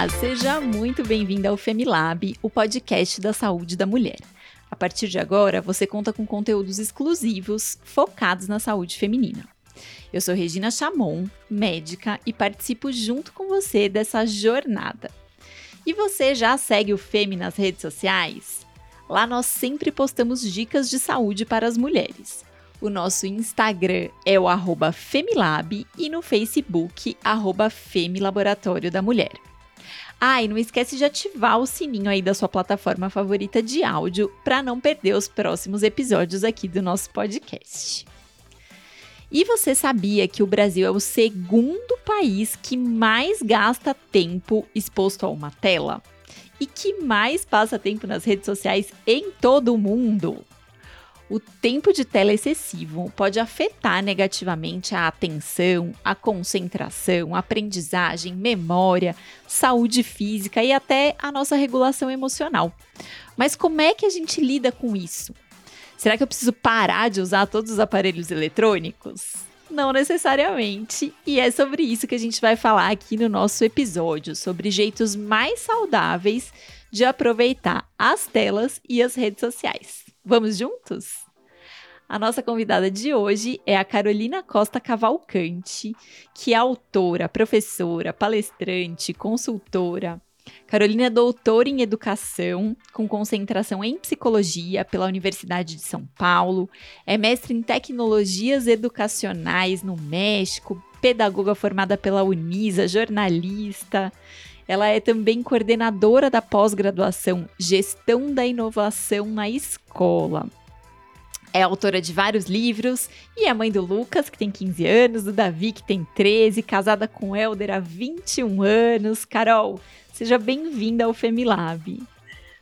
Olá, seja muito bem-vinda ao Femilab, o podcast da saúde da mulher. A partir de agora, você conta com conteúdos exclusivos focados na saúde feminina. Eu sou Regina Chamon, médica, e participo junto com você dessa jornada. E você já segue o Femi nas redes sociais? Lá nós sempre postamos dicas de saúde para as mulheres. O nosso Instagram é o arroba Femilab e no Facebook, arroba Femilaboratório da Mulher. Ah, e não esquece de ativar o sininho aí da sua plataforma favorita de áudio para não perder os próximos episódios aqui do nosso podcast. E você sabia que o Brasil é o segundo país que mais gasta tempo exposto a uma tela? E que mais passa tempo nas redes sociais em todo o mundo? O tempo de tela excessivo pode afetar negativamente a atenção, a concentração, aprendizagem, memória, saúde física e até a nossa regulação emocional. Mas como é que a gente lida com isso? Será que eu preciso parar de usar todos os aparelhos eletrônicos? Não necessariamente. E é sobre isso que a gente vai falar aqui no nosso episódio, sobre jeitos mais saudáveis de aproveitar as telas e as redes sociais. Vamos juntos? A nossa convidada de hoje é a Carolina Costa Cavalcante, que é autora, professora, palestrante, consultora. Carolina é doutora em educação, com concentração em psicologia pela Universidade de São Paulo, é mestre em tecnologias educacionais no México, pedagoga formada pela Unisa, jornalista. Ela é também coordenadora da pós-graduação Gestão da Inovação na Escola. É autora de vários livros e é mãe do Lucas, que tem 15 anos, do Davi, que tem 13, casada com Helder há 21 anos. Carol, seja bem-vinda ao Femilab.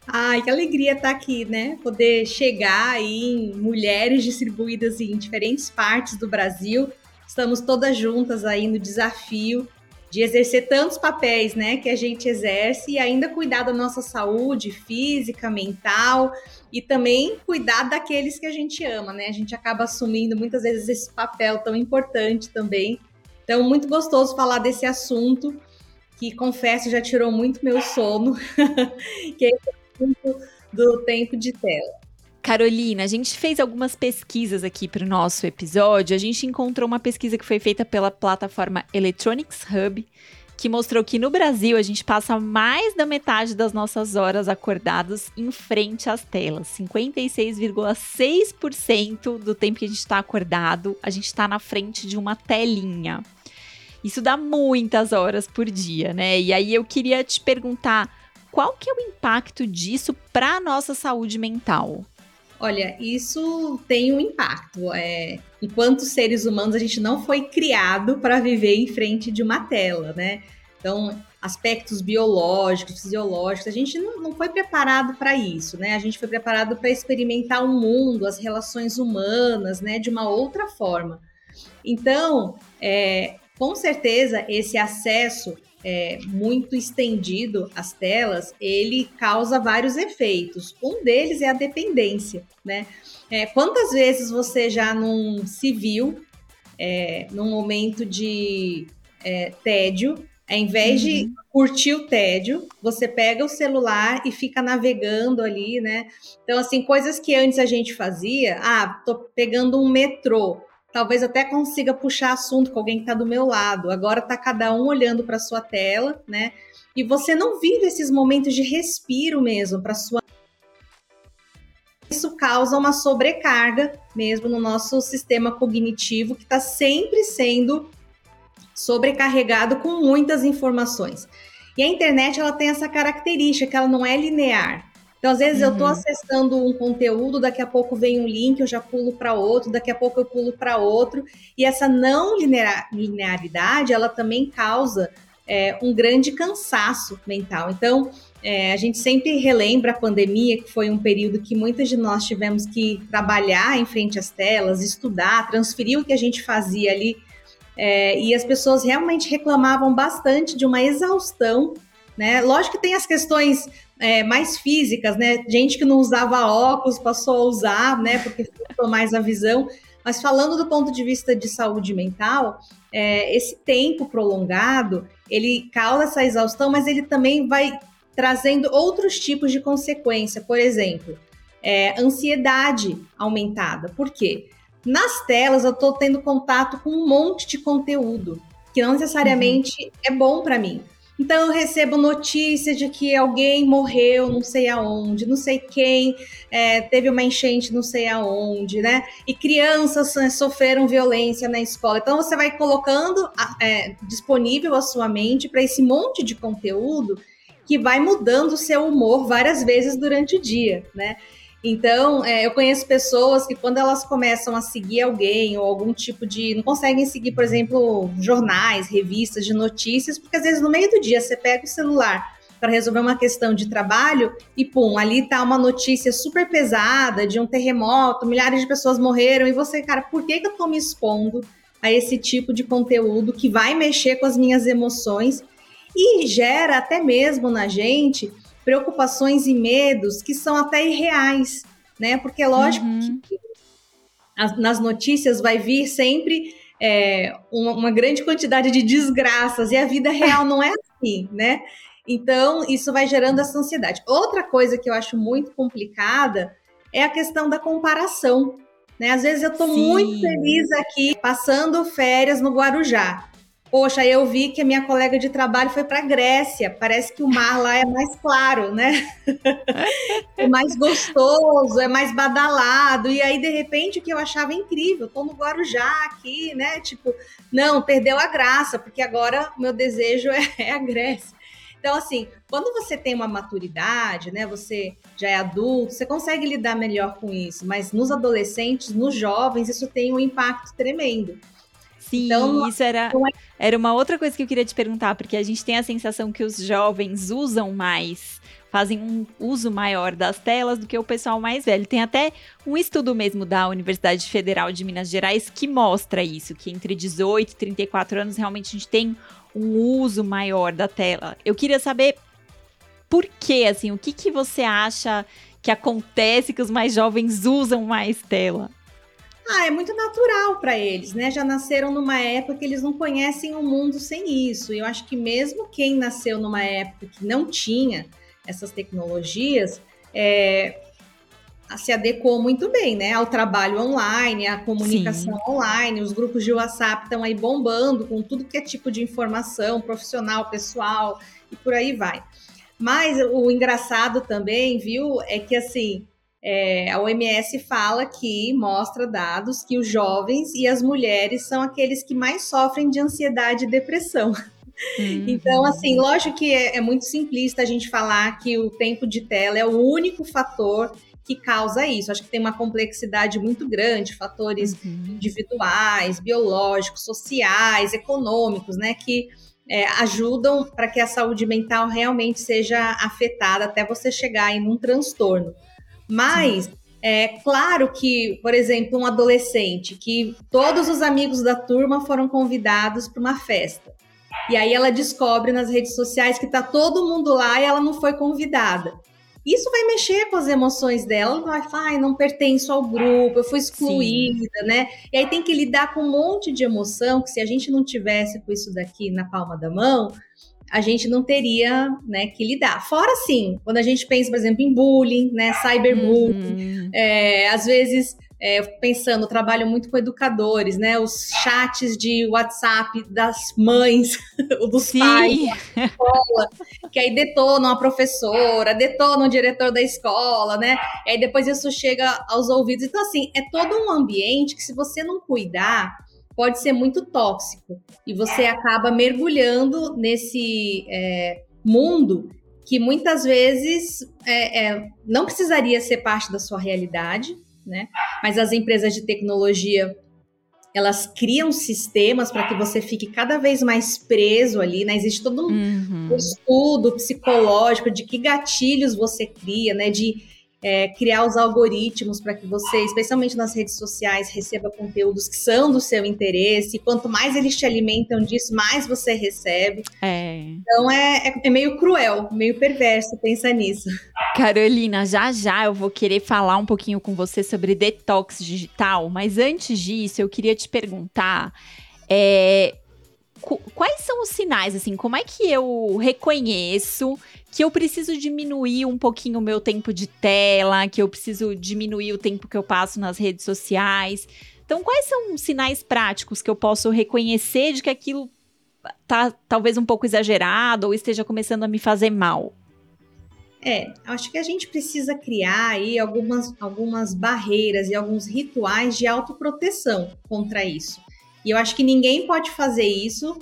Ai, que alegria estar aqui, né? Poder chegar aí em mulheres distribuídas em diferentes partes do Brasil. Estamos todas juntas aí no desafio de exercer tantos papéis, né, que a gente exerce e ainda cuidar da nossa saúde física, mental e também cuidar daqueles que a gente ama, né? A gente acaba assumindo muitas vezes esse papel tão importante também. Então, muito gostoso falar desse assunto que confesso já tirou muito meu sono, que é do tempo de tela. Carolina, a gente fez algumas pesquisas aqui para o nosso episódio. A gente encontrou uma pesquisa que foi feita pela plataforma Electronics Hub, que mostrou que no Brasil a gente passa mais da metade das nossas horas acordados em frente às telas. 56,6% do tempo que a gente está acordado, a gente está na frente de uma telinha. Isso dá muitas horas por dia, né? E aí eu queria te perguntar qual que é o impacto disso para a nossa saúde mental? Olha, isso tem um impacto. É, enquanto seres humanos, a gente não foi criado para viver em frente de uma tela, né? Então, aspectos biológicos, fisiológicos, a gente não, não foi preparado para isso, né? A gente foi preparado para experimentar o mundo, as relações humanas, né, de uma outra forma. Então, é, com certeza, esse acesso é, muito estendido às telas, ele causa vários efeitos. Um deles é a dependência, né? É, quantas vezes você já não se viu é, num momento de é, tédio, ao invés uhum. de curtir o tédio, você pega o celular e fica navegando ali, né? Então, assim, coisas que antes a gente fazia, ah, tô pegando um metrô, talvez até consiga puxar assunto com alguém que está do meu lado. Agora está cada um olhando para sua tela, né? E você não vive esses momentos de respiro mesmo para sua isso causa uma sobrecarga mesmo no nosso sistema cognitivo que está sempre sendo sobrecarregado com muitas informações. E a internet ela tem essa característica que ela não é linear. Então, às vezes, uhum. eu estou acessando um conteúdo, daqui a pouco vem um link, eu já pulo para outro, daqui a pouco eu pulo para outro. E essa não linearidade, ela também causa é, um grande cansaço mental. Então, é, a gente sempre relembra a pandemia, que foi um período que muitas de nós tivemos que trabalhar em frente às telas, estudar, transferir o que a gente fazia ali. É, e as pessoas realmente reclamavam bastante de uma exaustão né? Lógico que tem as questões é, mais físicas, né? Gente que não usava óculos passou a usar, né? Porque ficou mais a visão. Mas falando do ponto de vista de saúde mental, é, esse tempo prolongado, ele causa essa exaustão, mas ele também vai trazendo outros tipos de consequência. Por exemplo, é, ansiedade aumentada. Por quê? Nas telas eu estou tendo contato com um monte de conteúdo que não necessariamente uhum. é bom para mim. Então eu recebo notícia de que alguém morreu, não sei aonde, não sei quem, é, teve uma enchente, não sei aonde, né? E crianças né, sofreram violência na escola. Então você vai colocando é, disponível a sua mente para esse monte de conteúdo que vai mudando o seu humor várias vezes durante o dia, né? Então, é, eu conheço pessoas que quando elas começam a seguir alguém ou algum tipo de. não conseguem seguir, por exemplo, jornais, revistas de notícias, porque às vezes no meio do dia você pega o celular para resolver uma questão de trabalho e pum, ali tá uma notícia super pesada de um terremoto, milhares de pessoas morreram e você, cara, por que, que eu tô me expondo a esse tipo de conteúdo que vai mexer com as minhas emoções e gera até mesmo na gente preocupações e medos que são até irreais, né? Porque é lógico uhum. que nas notícias vai vir sempre é, uma, uma, grande quantidade de desgraças e a vida real não é assim, né? Então, isso vai gerando essa ansiedade. Outra coisa que eu acho muito complicada é a questão da comparação. Né? Às vezes eu estou muito feliz aqui, passando férias no Guarujá. Poxa, eu vi que a minha colega de trabalho foi para Grécia. Parece que o mar lá é mais claro, né? é mais gostoso, é mais badalado. E aí, de repente, o que eu achava incrível, tô no Guarujá aqui, né? Tipo, não, perdeu a graça, porque agora o meu desejo é, é a Grécia. Então, assim, quando você tem uma maturidade, né? Você já é adulto, você consegue lidar melhor com isso. Mas nos adolescentes, nos jovens, isso tem um impacto tremendo. Sim, então, isso era, era uma outra coisa que eu queria te perguntar, porque a gente tem a sensação que os jovens usam mais, fazem um uso maior das telas do que o pessoal mais velho. Tem até um estudo mesmo da Universidade Federal de Minas Gerais que mostra isso, que entre 18 e 34 anos realmente a gente tem um uso maior da tela. Eu queria saber por que, assim, o que, que você acha que acontece que os mais jovens usam mais tela? Ah, é muito natural para eles, né? Já nasceram numa época que eles não conhecem o mundo sem isso. E eu acho que mesmo quem nasceu numa época que não tinha essas tecnologias, é, se adequou muito bem, né? Ao trabalho online, à comunicação Sim. online, os grupos de WhatsApp estão aí bombando com tudo que é tipo de informação profissional, pessoal e por aí vai. Mas o engraçado também, viu, é que assim é, a OMS fala que mostra dados que os jovens e as mulheres são aqueles que mais sofrem de ansiedade e depressão. Uhum. Então, assim, lógico que é, é, muito simplista a gente falar que o tempo de tela é o único fator que causa isso. Acho que tem uma complexidade muito grande, fatores uhum. individuais, biológicos, sociais, econômicos, né, que é, ajudam para que a saúde mental realmente seja afetada até você chegar em um transtorno. Mas é claro que, por exemplo, um adolescente que todos os amigos da turma foram convidados para uma festa. E aí ela descobre nas redes sociais que tá todo mundo lá e ela não foi convidada. Isso vai mexer com as emoções dela, ela vai falar, ai, não pertenço ao grupo, eu fui excluída, Sim. né? E aí tem que lidar com um monte de emoção que se a gente não tivesse com isso daqui na palma da mão, a gente não teria né, que lidar. Fora, sim, quando a gente pensa, por exemplo, em bullying, né, cyberbullying, uhum. é, às vezes, é, pensando, trabalho muito com educadores, né, os chats de WhatsApp das mães, dos sim. pais, da escola, que aí detonam a professora, detonam o diretor da escola, né, e aí depois isso chega aos ouvidos. Então, assim, é todo um ambiente que se você não cuidar, pode ser muito tóxico e você acaba mergulhando nesse é, mundo que muitas vezes é, é, não precisaria ser parte da sua realidade, né? Mas as empresas de tecnologia elas criam sistemas para que você fique cada vez mais preso ali, né? Existe todo um uhum. estudo psicológico de que gatilhos você cria, né? De é, criar os algoritmos para que você, especialmente nas redes sociais, receba conteúdos que são do seu interesse. E quanto mais eles te alimentam disso, mais você recebe. É. Então é, é, é meio cruel, meio perverso pensar nisso. Carolina, já já eu vou querer falar um pouquinho com você sobre detox digital, mas antes disso eu queria te perguntar. É, quais são os sinais, assim, como é que eu reconheço que eu preciso diminuir um pouquinho o meu tempo de tela, que eu preciso diminuir o tempo que eu passo nas redes sociais. Então, quais são sinais práticos que eu posso reconhecer de que aquilo tá talvez um pouco exagerado ou esteja começando a me fazer mal? É, acho que a gente precisa criar aí algumas, algumas barreiras e alguns rituais de autoproteção contra isso. E eu acho que ninguém pode fazer isso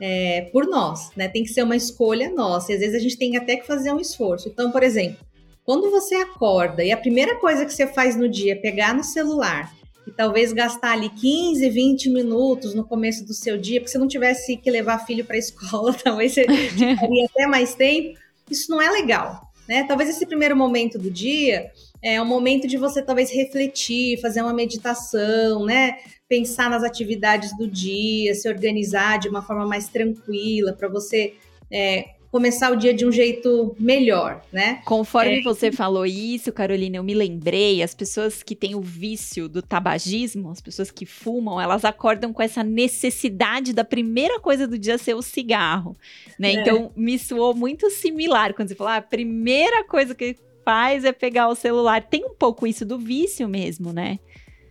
é, por nós, né? Tem que ser uma escolha nossa. E às vezes a gente tem até que fazer um esforço. Então, por exemplo, quando você acorda e a primeira coisa que você faz no dia é pegar no celular e talvez gastar ali 15, 20 minutos no começo do seu dia, porque se não tivesse que levar filho para a escola, talvez você ficaria até mais tempo. Isso não é legal, né? Talvez esse primeiro momento do dia é um momento de você talvez refletir, fazer uma meditação, né? pensar nas atividades do dia, se organizar de uma forma mais tranquila, para você é, começar o dia de um jeito melhor, né? Conforme é... você falou isso, Carolina, eu me lembrei, as pessoas que têm o vício do tabagismo, as pessoas que fumam, elas acordam com essa necessidade da primeira coisa do dia ser o cigarro, né? É. Então, me soou muito similar quando você falou, ah, a primeira coisa que faz é pegar o celular. Tem um pouco isso do vício mesmo, né?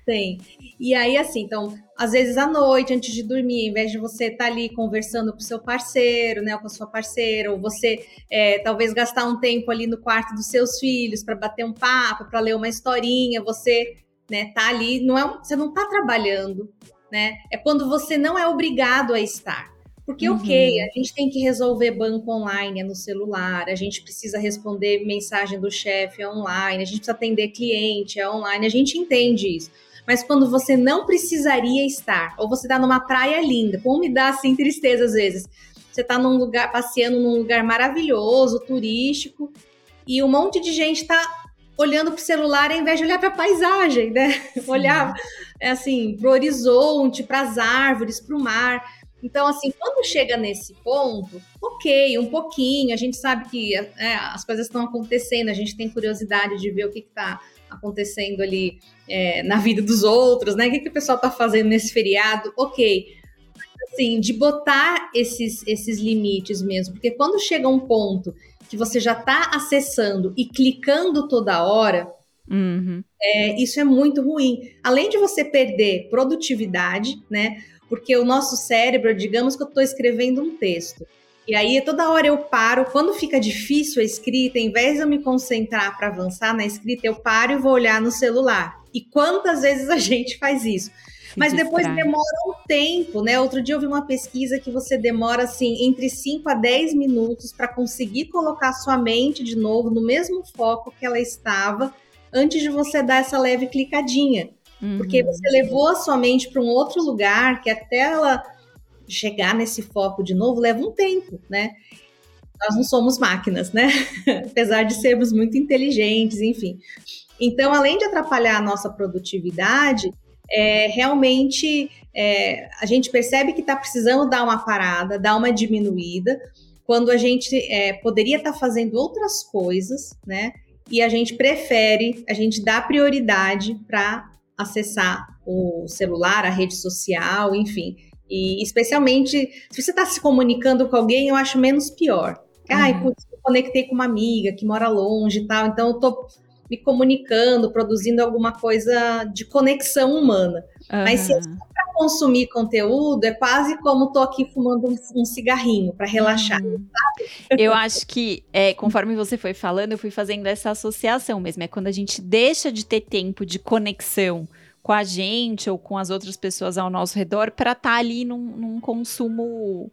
Tem. E aí, assim, então, às vezes à noite, antes de dormir, em vez de você estar tá ali conversando com o seu parceiro, né, ou com a sua parceira, ou você é, talvez gastar um tempo ali no quarto dos seus filhos para bater um papo, para ler uma historinha, você, né, tá ali, não é, você não tá trabalhando, né? É quando você não é obrigado a estar. Porque, uhum. ok, a gente tem que resolver banco online é no celular, a gente precisa responder mensagem do chefe online, a gente precisa atender cliente é online, a gente entende isso mas quando você não precisaria estar, ou você está numa praia linda, como me dá assim tristeza às vezes. Você está num lugar passeando num lugar maravilhoso, turístico, e um monte de gente está olhando para o celular ao invés de olhar para a paisagem, né? Sim. Olhar é assim para o horizonte, para as árvores, para o mar. Então, assim, quando chega nesse ponto, ok, um pouquinho, a gente sabe que é, as coisas estão acontecendo, a gente tem curiosidade de ver o que está acontecendo ali é, na vida dos outros, né? O que, que o pessoal está fazendo nesse feriado? Ok. Assim, de botar esses, esses limites mesmo, porque quando chega um ponto que você já está acessando e clicando toda hora, uhum. é, isso é muito ruim. Além de você perder produtividade, né? Porque o nosso cérebro, digamos que eu estou escrevendo um texto, e aí toda hora eu paro, quando fica difícil a escrita, em vez de eu me concentrar para avançar na escrita, eu paro e vou olhar no celular. E quantas vezes a gente faz isso? Mas depois demora um tempo, né? Outro dia eu vi uma pesquisa que você demora assim entre 5 a 10 minutos para conseguir colocar sua mente de novo no mesmo foco que ela estava antes de você dar essa leve clicadinha. Uhum. Porque você levou a sua mente para um outro lugar que até ela chegar nesse foco de novo leva um tempo, né? Nós não somos máquinas, né? Apesar de sermos muito inteligentes, enfim. Então, além de atrapalhar a nossa produtividade, é, realmente é, a gente percebe que está precisando dar uma parada, dar uma diminuída, quando a gente é, poderia estar tá fazendo outras coisas, né? E a gente prefere, a gente dá prioridade para acessar o celular, a rede social, enfim. E especialmente se você está se comunicando com alguém, eu acho menos pior. Ai, uhum. putz, eu conectei com uma amiga que mora longe e tal, então eu tô me comunicando, produzindo alguma coisa de conexão humana. Uhum. Mas se é para consumir conteúdo, é quase como tô aqui fumando um, um cigarrinho para relaxar. Uhum. Eu acho que, é, conforme você foi falando, eu fui fazendo essa associação mesmo. É quando a gente deixa de ter tempo de conexão com a gente ou com as outras pessoas ao nosso redor para estar tá ali num, num consumo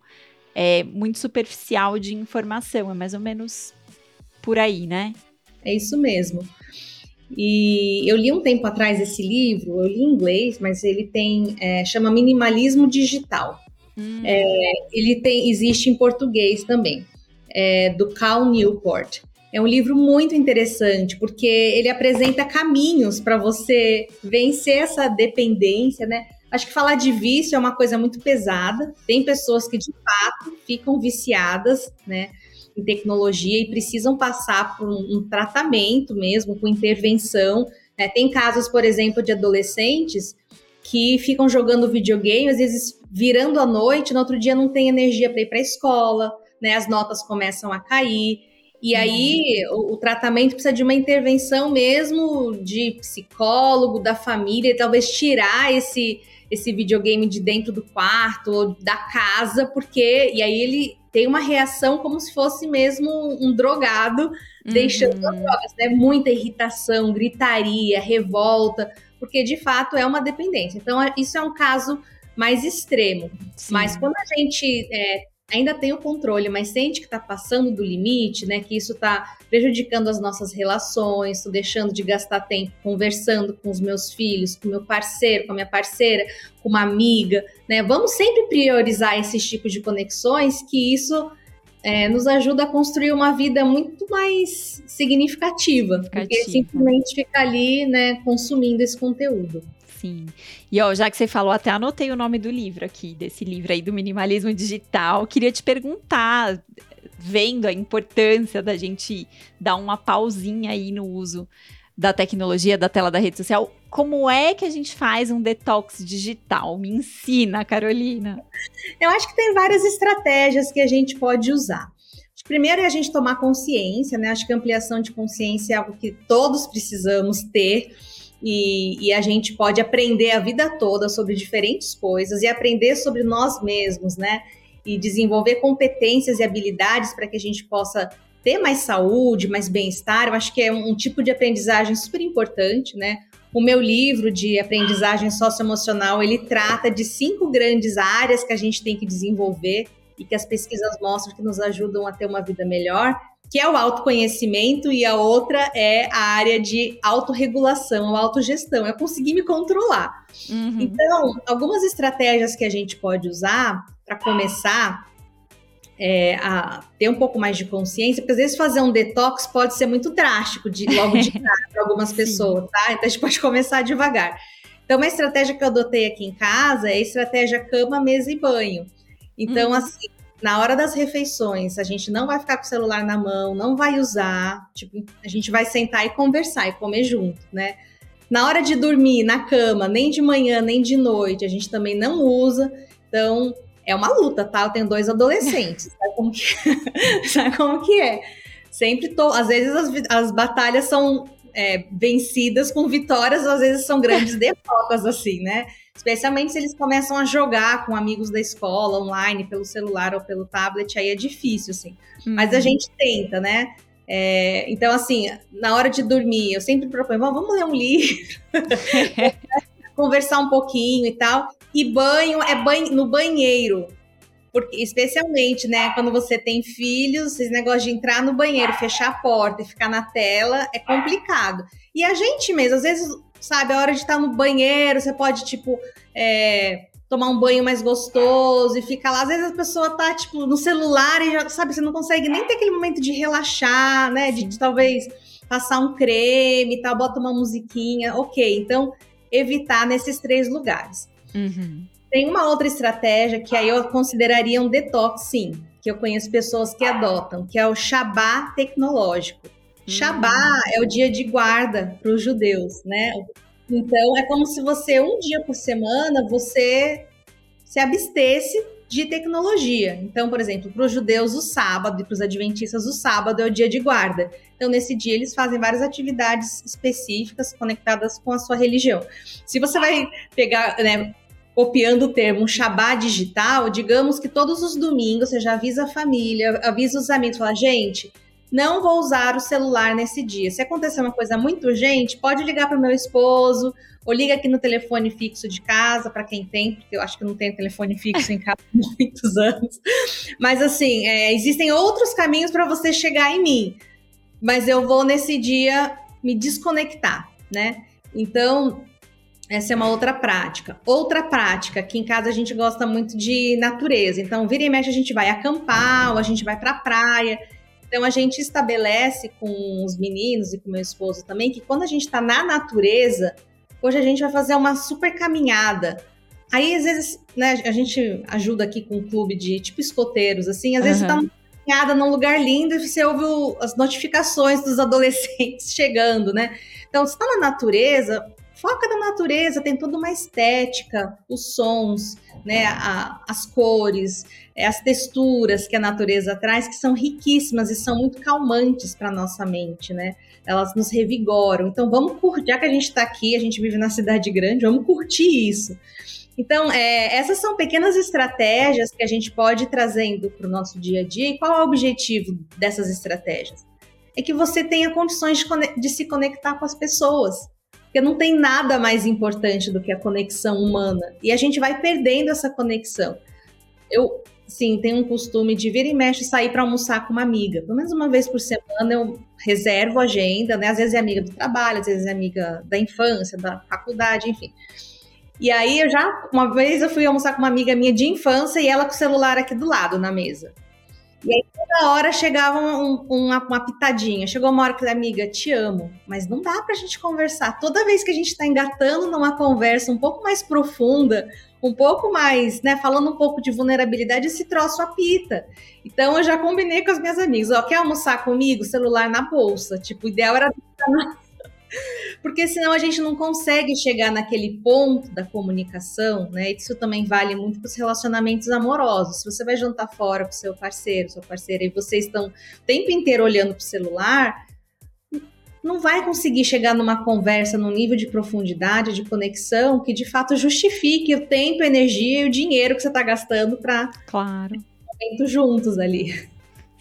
é, muito superficial de informação. É mais ou menos por aí, né? É isso mesmo. E eu li um tempo atrás esse livro, eu li em inglês, mas ele tem é, chama Minimalismo Digital. Hum. É, ele tem existe em português também, é, do Cal Newport. É um livro muito interessante, porque ele apresenta caminhos para você vencer essa dependência, né? Acho que falar de vício é uma coisa muito pesada. Tem pessoas que de fato ficam viciadas, né? Em tecnologia e precisam passar por um, um tratamento mesmo, com intervenção. Né? Tem casos, por exemplo, de adolescentes que ficam jogando videogame, às vezes virando à noite, no outro dia não tem energia para ir para a escola, né? As notas começam a cair. E aí o, o, tratamento precisa de uma intervenção mesmo de psicólogo, da família, talvez tirar esse esse videogame de dentro do quarto ou da casa, porque e aí ele tem uma reação como se fosse mesmo um drogado uhum. deixando as drogas, né? Muita irritação, gritaria, revolta, porque de fato é uma dependência. Então isso é um caso mais extremo. Sim. Mas quando a gente é, ainda tem o controle, mas sente que está passando do limite, né? Que isso está prejudicando as nossas relações, estou deixando de gastar tempo conversando com os meus filhos, com meu parceiro, com a minha parceira, com uma amiga, né? Vamos sempre priorizar esses tipos de conexões, que isso é, nos ajuda a construir uma vida muito mais significativa, significativa. porque simplesmente ficar ali, né, consumindo esse conteúdo. Sim. E ó, já que você falou, até anotei o nome do livro aqui, desse livro aí do minimalismo digital. Queria te perguntar, vendo a importância da gente dar uma pausinha aí no uso da tecnologia, da tela da rede social, como é que a gente faz um detox digital? Me ensina, Carolina. Eu acho que tem várias estratégias que a gente pode usar. Primeiro é a gente tomar consciência, né? Acho que ampliação de consciência é algo que todos precisamos ter e, e, a gente pode aprender a vida toda sobre diferentes coisas e aprender sobre nós mesmos, né? E desenvolver competências e habilidades para que a gente possa ter mais saúde, mais bem-estar. Eu acho que é um, um tipo de aprendizagem super importante, né? O meu livro de aprendizagem socioemocional, ele trata de cinco grandes áreas que a gente tem que desenvolver e que as pesquisas mostram que nos ajudam a ter uma vida melhor que é o autoconhecimento, e a outra é a área de autorregulação, autogestão, é conseguir me controlar. Uhum. Então, algumas estratégias que a gente pode usar para começar é, a ter um pouco mais de consciência, porque às vezes fazer um detox pode ser muito drástico de logo de cara para algumas pessoas, tá? Então a gente pode começar devagar. Então, uma estratégia que eu adotei aqui em casa é a estratégia cama, mesa e banho. Então, uhum. assim, na hora das refeições, a gente não vai ficar com o celular na mão, não vai usar, tipo, a gente vai sentar e conversar e comer junto, né? Na hora de dormir na cama, nem de manhã, nem de noite, a gente também não usa. Então, é uma luta, tá? Eu tenho dois adolescentes, sabe como que, sabe como que é? Sempre tô, às vezes as, as batalhas são é, vencidas com vitórias, às vezes são grandes derrotas, assim, né? Especialmente se eles começam a jogar com amigos da escola, online, pelo celular ou pelo tablet, aí é difícil, assim. Mas a uhum. gente tenta, né? É, então, assim, na hora de dormir, eu sempre proponho, vamos ler um livro, conversar um pouquinho e tal. E banho é banho no banheiro. Porque, especialmente, né, quando você tem filhos, esse negócio de entrar no banheiro, fechar a porta e ficar na tela é complicado. E a gente mesmo, às vezes, sabe, a hora de estar no banheiro, você pode, tipo, é, tomar um banho mais gostoso e ficar lá. Às vezes a pessoa tá, tipo, no celular e já, sabe, você não consegue nem ter aquele momento de relaxar, né? De, de talvez passar um creme e tal, bota uma musiquinha. Ok, então evitar nesses três lugares. Uhum. Tem uma outra estratégia que aí eu consideraria um detox, sim, que eu conheço pessoas que adotam, que é o Shabá tecnológico. Shabá hum. é o dia de guarda para os judeus, né? Então é como se você um dia por semana você se abstesse de tecnologia. Então, por exemplo, para os judeus o sábado e para os adventistas o sábado é o dia de guarda. Então, nesse dia eles fazem várias atividades específicas conectadas com a sua religião. Se você vai pegar, né, copiando o termo um Shabá digital, digamos que todos os domingos você já avisa a família, avisa os amigos, fala, gente, não vou usar o celular nesse dia. Se acontecer uma coisa muito urgente, pode ligar para o meu esposo, ou liga aqui no telefone fixo de casa, para quem tem, porque eu acho que não tenho telefone fixo em casa há muitos anos. Mas assim, é, existem outros caminhos para você chegar em mim. Mas eu vou nesse dia me desconectar, né? Então, essa é uma outra prática. Outra prática, que em casa a gente gosta muito de natureza. Então, vira e mexe, a gente vai acampar, ou a gente vai para a praia. Então a gente estabelece com os meninos e com meu esposo também que quando a gente está na natureza, hoje a gente vai fazer uma super caminhada. Aí, às vezes, né, a gente ajuda aqui com um clube de tipo escoteiros, assim, às uhum. vezes você tá numa caminhada num lugar lindo e você ouve o, as notificações dos adolescentes chegando, né? Então, você está na natureza, foca na natureza, tem toda uma estética, os sons, né, a, as cores, é, as texturas que a natureza traz, que são riquíssimas e são muito calmantes para nossa mente, né? Elas nos revigoram. Então, vamos curtir, já que a gente está aqui, a gente vive na cidade grande, vamos curtir isso. Então, é, essas são pequenas estratégias que a gente pode ir trazendo para o nosso dia a dia. E qual é o objetivo dessas estratégias? É que você tenha condições de, de se conectar com as pessoas porque não tem nada mais importante do que a conexão humana. E a gente vai perdendo essa conexão. Eu, sim, tenho um costume de vir e mexe sair para almoçar com uma amiga. Pelo menos uma vez por semana eu reservo a agenda, né? Às vezes é amiga do trabalho, às vezes é amiga da infância, da faculdade, enfim. E aí eu já, uma vez eu fui almoçar com uma amiga minha de infância e ela com o celular aqui do lado na mesa. E aí toda hora chegava um, uma, uma, pitadinha. Chegou uma hora que amiga, te amo, mas não dá pra gente conversar. Toda vez que a gente tá engatando numa conversa um pouco mais profunda, um pouco mais, né, falando um pouco de vulnerabilidade, esse troço apita. Então eu já combinei com as minhas amigas, ó, quer almoçar comigo? Celular na bolsa. Tipo, o ideal era porque senão a gente não consegue chegar naquele ponto da comunicação, né? Isso também vale muito para os relacionamentos amorosos. Se você vai jantar fora com seu parceiro, sua parceira, e vocês estão o tempo inteiro olhando para o celular, não vai conseguir chegar numa conversa num nível de profundidade, de conexão, que de fato justifique o tempo, a energia e o dinheiro que você está gastando para claro. juntos ali.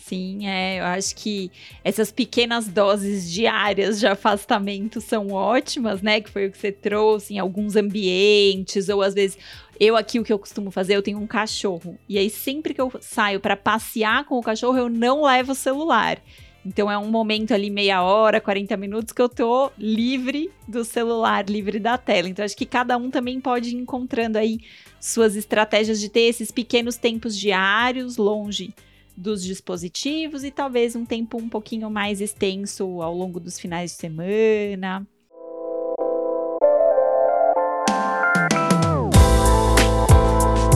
Sim, é, eu acho que essas pequenas doses diárias de afastamento são ótimas, né? Que foi o que você trouxe em alguns ambientes, ou às vezes eu aqui o que eu costumo fazer, eu tenho um cachorro. E aí sempre que eu saio para passear com o cachorro, eu não levo o celular. Então é um momento ali, meia hora, 40 minutos, que eu tô livre do celular, livre da tela. Então acho que cada um também pode ir encontrando aí suas estratégias de ter esses pequenos tempos diários, longe dos dispositivos e talvez um tempo um pouquinho mais extenso ao longo dos finais de semana.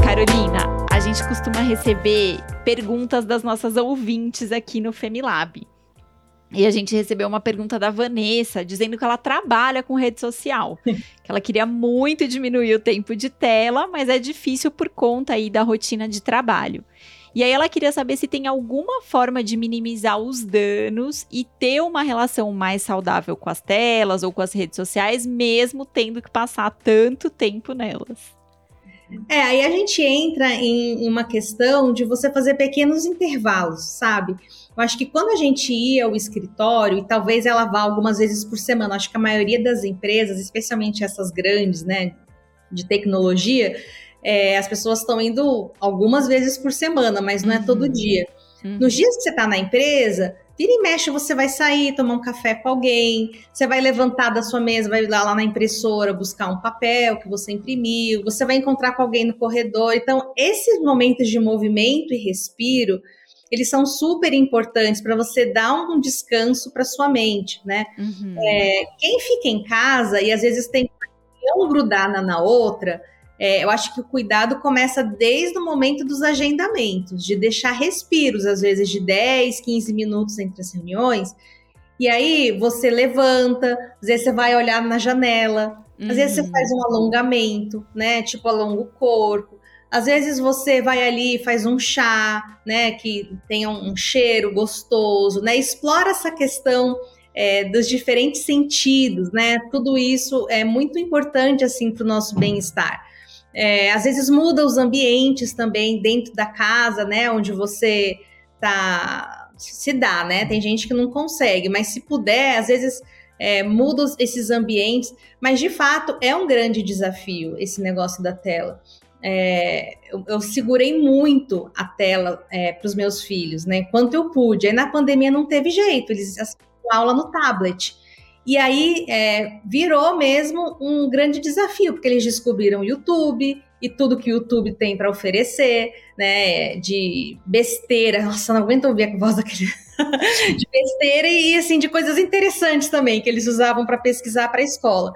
Carolina, a gente costuma receber perguntas das nossas ouvintes aqui no Femilab. E a gente recebeu uma pergunta da Vanessa dizendo que ela trabalha com rede social, que ela queria muito diminuir o tempo de tela, mas é difícil por conta aí da rotina de trabalho. E aí ela queria saber se tem alguma forma de minimizar os danos e ter uma relação mais saudável com as telas ou com as redes sociais, mesmo tendo que passar tanto tempo nelas. É, aí a gente entra em uma questão de você fazer pequenos intervalos, sabe? Eu acho que quando a gente ia ao escritório, e talvez ela vá algumas vezes por semana, acho que a maioria das empresas, especialmente essas grandes, né, de tecnologia, é, as pessoas estão indo algumas vezes por semana, mas não é todo uhum. dia. Uhum. Nos dias que você está na empresa, vira e mexe, você vai sair, tomar um café com alguém, você vai levantar da sua mesa, vai lá, lá na impressora buscar um papel que você imprimiu, você vai encontrar com alguém no corredor. Então, esses momentos de movimento e respiro, eles são super importantes para você dar um descanso para sua mente, né? Uhum. É, quem fica em casa e às vezes tem um grudar na, na outra, é, eu acho que o cuidado começa desde o momento dos agendamentos, de deixar respiros, às vezes de 10, 15 minutos entre as reuniões. E aí você levanta, às vezes você vai olhar na janela, às vezes você uhum. faz um alongamento, né? Tipo, alonga o corpo. Às vezes você vai ali e faz um chá, né? Que tenha um cheiro gostoso, né? Explora essa questão é, dos diferentes sentidos, né? Tudo isso é muito importante assim para o nosso bem-estar. É, às vezes muda os ambientes também dentro da casa, né? Onde você tá se dá, né? Tem gente que não consegue, mas se puder, às vezes é, muda esses ambientes. Mas de fato é um grande desafio esse negócio da tela. É, eu, eu, segurei muito a tela é, para os meus filhos, né? Enquanto eu pude. Aí na pandemia não teve jeito, eles assistiam aula no tablet. E aí é, virou mesmo um grande desafio, porque eles descobriram o YouTube, e tudo que o YouTube tem para oferecer, né? De besteira. Nossa, não aguento ouvir a voz daquele. de besteira e assim de coisas interessantes também que eles usavam para pesquisar para a escola.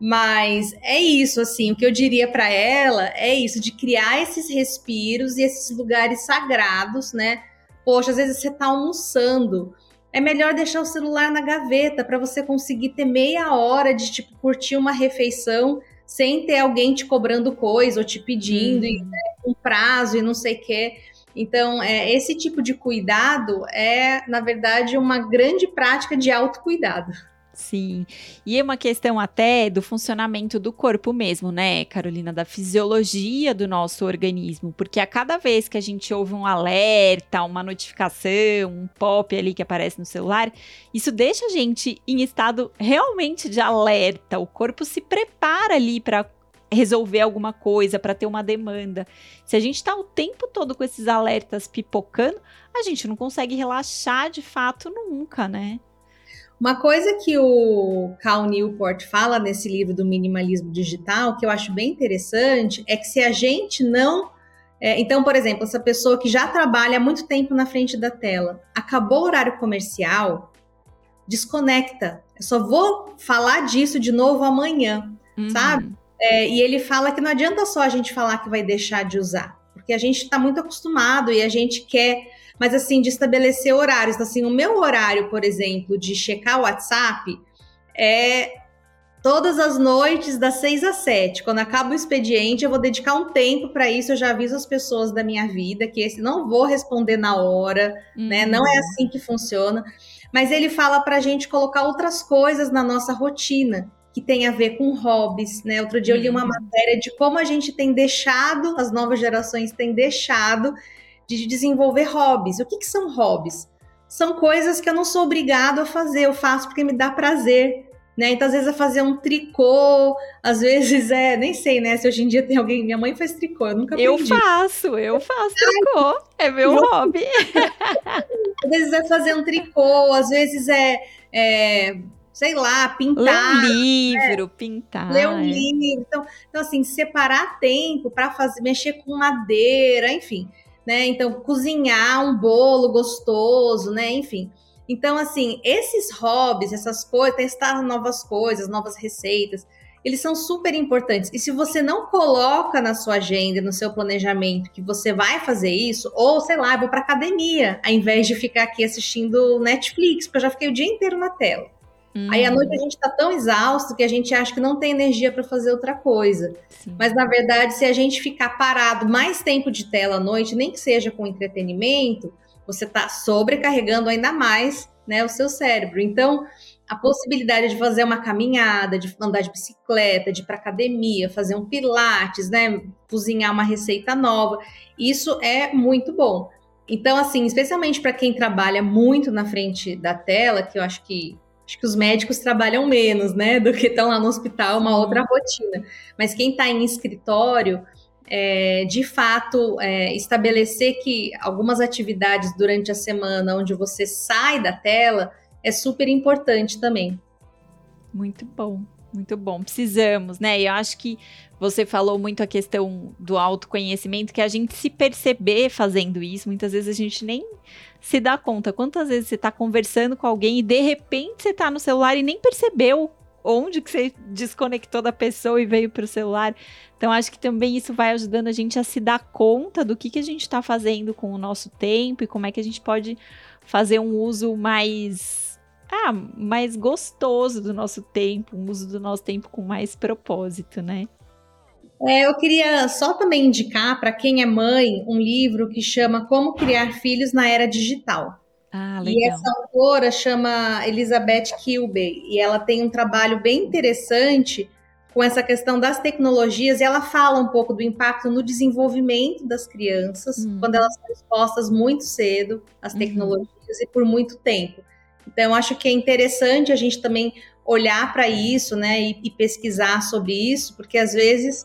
Mas é isso, assim, o que eu diria para ela é isso, de criar esses respiros e esses lugares sagrados, né? Poxa, às vezes você está almoçando, é melhor deixar o celular na gaveta para você conseguir ter meia hora de tipo curtir uma refeição sem ter alguém te cobrando coisa ou te pedindo uhum. e né, um prazo e não sei o quê. Então, é, esse tipo de cuidado é, na verdade, uma grande prática de autocuidado. Sim. E é uma questão até do funcionamento do corpo mesmo, né, Carolina? Da fisiologia do nosso organismo. Porque a cada vez que a gente ouve um alerta, uma notificação, um pop ali que aparece no celular, isso deixa a gente em estado realmente de alerta. O corpo se prepara ali para resolver alguma coisa, para ter uma demanda. Se a gente está o tempo todo com esses alertas pipocando, a gente não consegue relaxar de fato nunca, né? Uma coisa que o Cal Newport fala nesse livro do minimalismo digital, que eu acho bem interessante, é que se a gente não. É, então, por exemplo, essa pessoa que já trabalha há muito tempo na frente da tela, acabou o horário comercial, desconecta. Eu só vou falar disso de novo amanhã, uhum. sabe? É, e ele fala que não adianta só a gente falar que vai deixar de usar, porque a gente está muito acostumado e a gente quer mas assim, de estabelecer horários. Assim, o meu horário, por exemplo, de checar o WhatsApp é todas as noites, das seis às sete. Quando acaba o expediente, eu vou dedicar um tempo para isso. Eu já aviso as pessoas da minha vida que esse não vou responder na hora, uhum. né? Não é assim que funciona. Mas ele fala para a gente colocar outras coisas na nossa rotina que tem a ver com hobbies, né? Outro dia eu li uma uhum. matéria de como a gente tem deixado, as novas gerações têm deixado de desenvolver hobbies. O que, que são hobbies? São coisas que eu não sou obrigado a fazer, eu faço porque me dá prazer. Né? Então, às vezes, é fazer um tricô, às vezes é, nem sei, né? Se hoje em dia tem alguém. Minha mãe faz tricô, eu nunca aprendi. Eu faço, eu faço tricô, é meu hobby. às vezes é fazer um tricô, às vezes é, é sei lá, pintar. Ler um livro, né? pintar. Ler um é. livro. Então, então, assim, separar tempo para fazer, mexer com madeira, enfim né? Então, cozinhar um bolo gostoso, né? Enfim. Então, assim, esses hobbies, essas coisas, testar novas coisas, novas receitas, eles são super importantes. E se você não coloca na sua agenda, no seu planejamento, que você vai fazer isso, ou sei lá, eu vou para academia, ao invés de ficar aqui assistindo Netflix, porque eu já fiquei o dia inteiro na tela. Hum. Aí à noite a gente está tão exausto que a gente acha que não tem energia para fazer outra coisa. Sim. Mas na verdade, se a gente ficar parado mais tempo de tela à noite, nem que seja com entretenimento, você está sobrecarregando ainda mais né, o seu cérebro. Então, a possibilidade de fazer uma caminhada, de andar de bicicleta, de ir para academia, fazer um pilates, né, cozinhar uma receita nova, isso é muito bom. Então, assim, especialmente para quem trabalha muito na frente da tela, que eu acho que Acho que os médicos trabalham menos, né, do que estão lá no hospital, uma outra rotina. Mas quem está em escritório, é, de fato, é, estabelecer que algumas atividades durante a semana onde você sai da tela é super importante também. Muito bom, muito bom. Precisamos, né? E eu acho que você falou muito a questão do autoconhecimento, que a gente se perceber fazendo isso, muitas vezes a gente nem se dá conta. Quantas vezes você está conversando com alguém e de repente você está no celular e nem percebeu onde que você desconectou da pessoa e veio para o celular. Então acho que também isso vai ajudando a gente a se dar conta do que, que a gente está fazendo com o nosso tempo e como é que a gente pode fazer um uso mais ah, mais gostoso do nosso tempo, um uso do nosso tempo com mais propósito, né? É, eu queria só também indicar para quem é mãe um livro que chama Como Criar Filhos na Era Digital. Ah, legal. E essa autora chama Elizabeth Kilby e ela tem um trabalho bem interessante com essa questão das tecnologias e ela fala um pouco do impacto no desenvolvimento das crianças hum. quando elas são expostas muito cedo às uhum. tecnologias uhum. e por muito tempo. Então, acho que é interessante a gente também olhar para isso, né, e, e pesquisar sobre isso, porque às vezes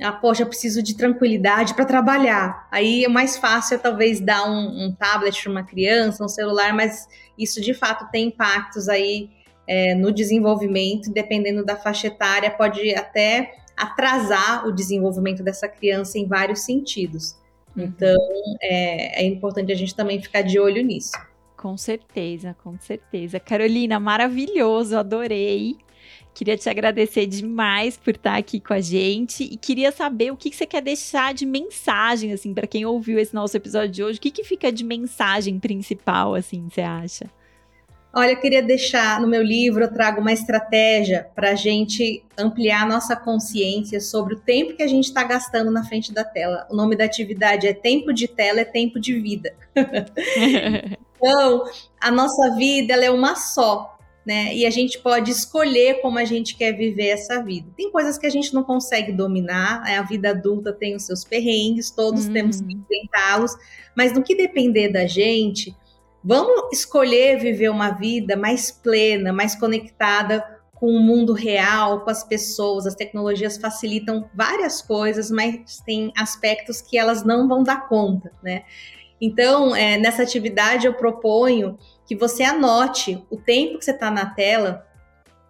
ah, poxa, eu preciso de tranquilidade para trabalhar. Aí é mais fácil é, talvez dar um, um tablet para uma criança, um celular, mas isso de fato tem impactos aí é, no desenvolvimento, dependendo da faixa etária, pode até atrasar o desenvolvimento dessa criança em vários sentidos. Uhum. Então, é, é importante a gente também ficar de olho nisso. Com certeza, com certeza. Carolina, maravilhoso, adorei. Queria te agradecer demais por estar aqui com a gente e queria saber o que, você quer deixar de mensagem, assim, para quem ouviu esse nosso episódio de hoje. O que, que fica de mensagem principal, assim, você acha? Olha, eu queria deixar no meu livro, eu trago uma estratégia para a gente ampliar nossa consciência sobre o tempo que a gente está gastando na frente da tela. O nome da atividade é Tempo de Tela, é Tempo de Vida. então, a nossa vida ela é uma só né? E a gente pode escolher como a gente quer viver essa vida. Tem coisas que a gente não consegue dominar, né? a vida adulta tem os seus perrengues, todos uhum. temos que enfrentá-los, mas no que depender da gente, vamos escolher viver uma vida mais plena, mais conectada com o mundo real, com as pessoas. As tecnologias facilitam várias coisas, mas tem aspectos que elas não vão dar conta, né? Então, é, nessa atividade eu proponho que você anote o tempo que você está na tela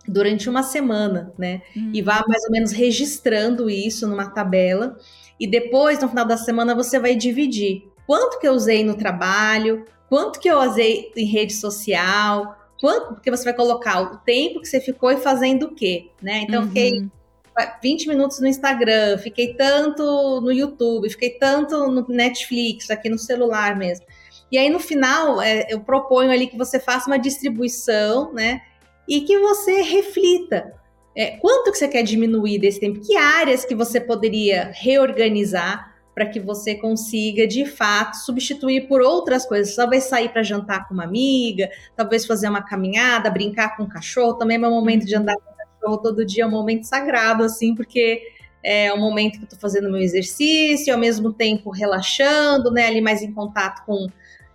durante uma semana, né? Uhum. E vá mais ou menos registrando isso numa tabela. E depois, no final da semana, você vai dividir quanto que eu usei no trabalho, quanto que eu usei em rede social, quanto, porque você vai colocar o tempo que você ficou e fazendo o quê, né? Então, uhum. fiquei 20 minutos no Instagram, fiquei tanto no YouTube, fiquei tanto no Netflix, aqui no celular mesmo. E aí, no final, é, eu proponho ali que você faça uma distribuição, né? E que você reflita. É, quanto que você quer diminuir desse tempo? Que áreas que você poderia reorganizar para que você consiga, de fato, substituir por outras coisas? Talvez sair para jantar com uma amiga, talvez fazer uma caminhada, brincar com o cachorro. Também é meu momento de andar com cachorro todo dia, é um momento sagrado, assim, porque é um momento que eu estou fazendo meu exercício, ao mesmo tempo relaxando, né? Ali mais em contato com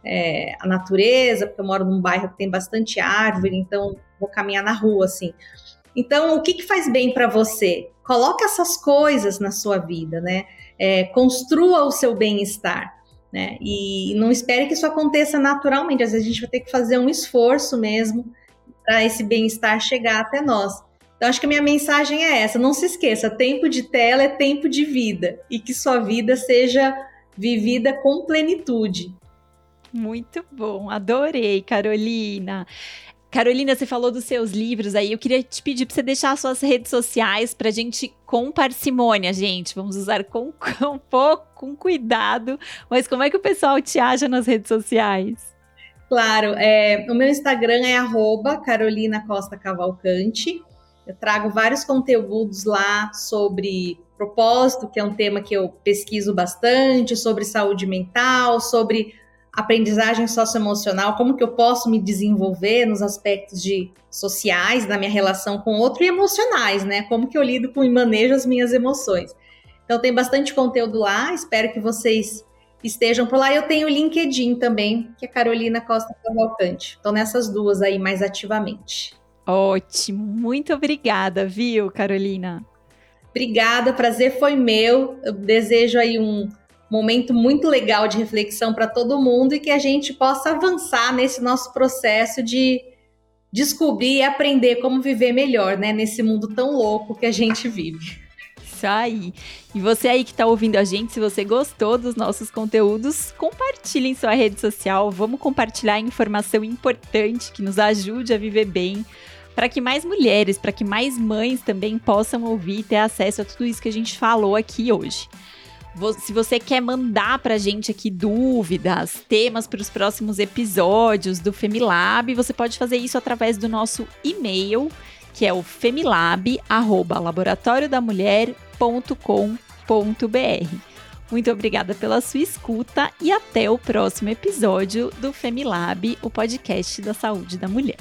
é, a natureza, porque eu moro num bairro que tem bastante árvore, então vou caminhar na rua, assim. Então, o que, que faz bem para você? Coloque essas coisas na sua vida, né? É, construa o seu bem-estar, né? E não espere que isso aconteça naturalmente. Às vezes a gente vai ter que fazer um esforço mesmo para esse bem-estar chegar até nós. Então, acho que a minha mensagem é essa: não se esqueça, tempo de tela é tempo de vida e que sua vida seja vivida com plenitude. Muito bom, adorei, Carolina. Carolina, você falou dos seus livros aí. Eu queria te pedir para você deixar suas redes sociais para a gente com parcimônia, gente. Vamos usar com, com um pouco, com cuidado. Mas como é que o pessoal te acha nas redes sociais? Claro, é, o meu Instagram é Carolina Costa Cavalcante. Eu trago vários conteúdos lá sobre propósito, que é um tema que eu pesquiso bastante, sobre saúde mental, sobre aprendizagem socioemocional, como que eu posso me desenvolver nos aspectos de sociais, da minha relação com o outro e emocionais, né? Como que eu lido com e manejo as minhas emoções. Então tem bastante conteúdo lá, espero que vocês estejam por lá. Eu tenho o LinkedIn também, que é Carolina Costa Cavalcante. Então nessas duas aí mais ativamente. Ótimo, muito obrigada, viu, Carolina? Obrigada, prazer foi meu. Eu desejo aí um momento muito legal de reflexão para todo mundo e que a gente possa avançar nesse nosso processo de descobrir e aprender como viver melhor, né, nesse mundo tão louco que a gente vive. Isso aí. E você aí que está ouvindo a gente, se você gostou dos nossos conteúdos, compartilhe em sua rede social. Vamos compartilhar informação importante que nos ajude a viver bem, para que mais mulheres, para que mais mães também possam ouvir e ter acesso a tudo isso que a gente falou aqui hoje. Se você quer mandar pra gente aqui dúvidas, temas para os próximos episódios do Femilab, você pode fazer isso através do nosso e-mail, que é o femilab@laboratoriodamulher.com.br. Muito obrigada pela sua escuta e até o próximo episódio do Femilab, o podcast da saúde da mulher.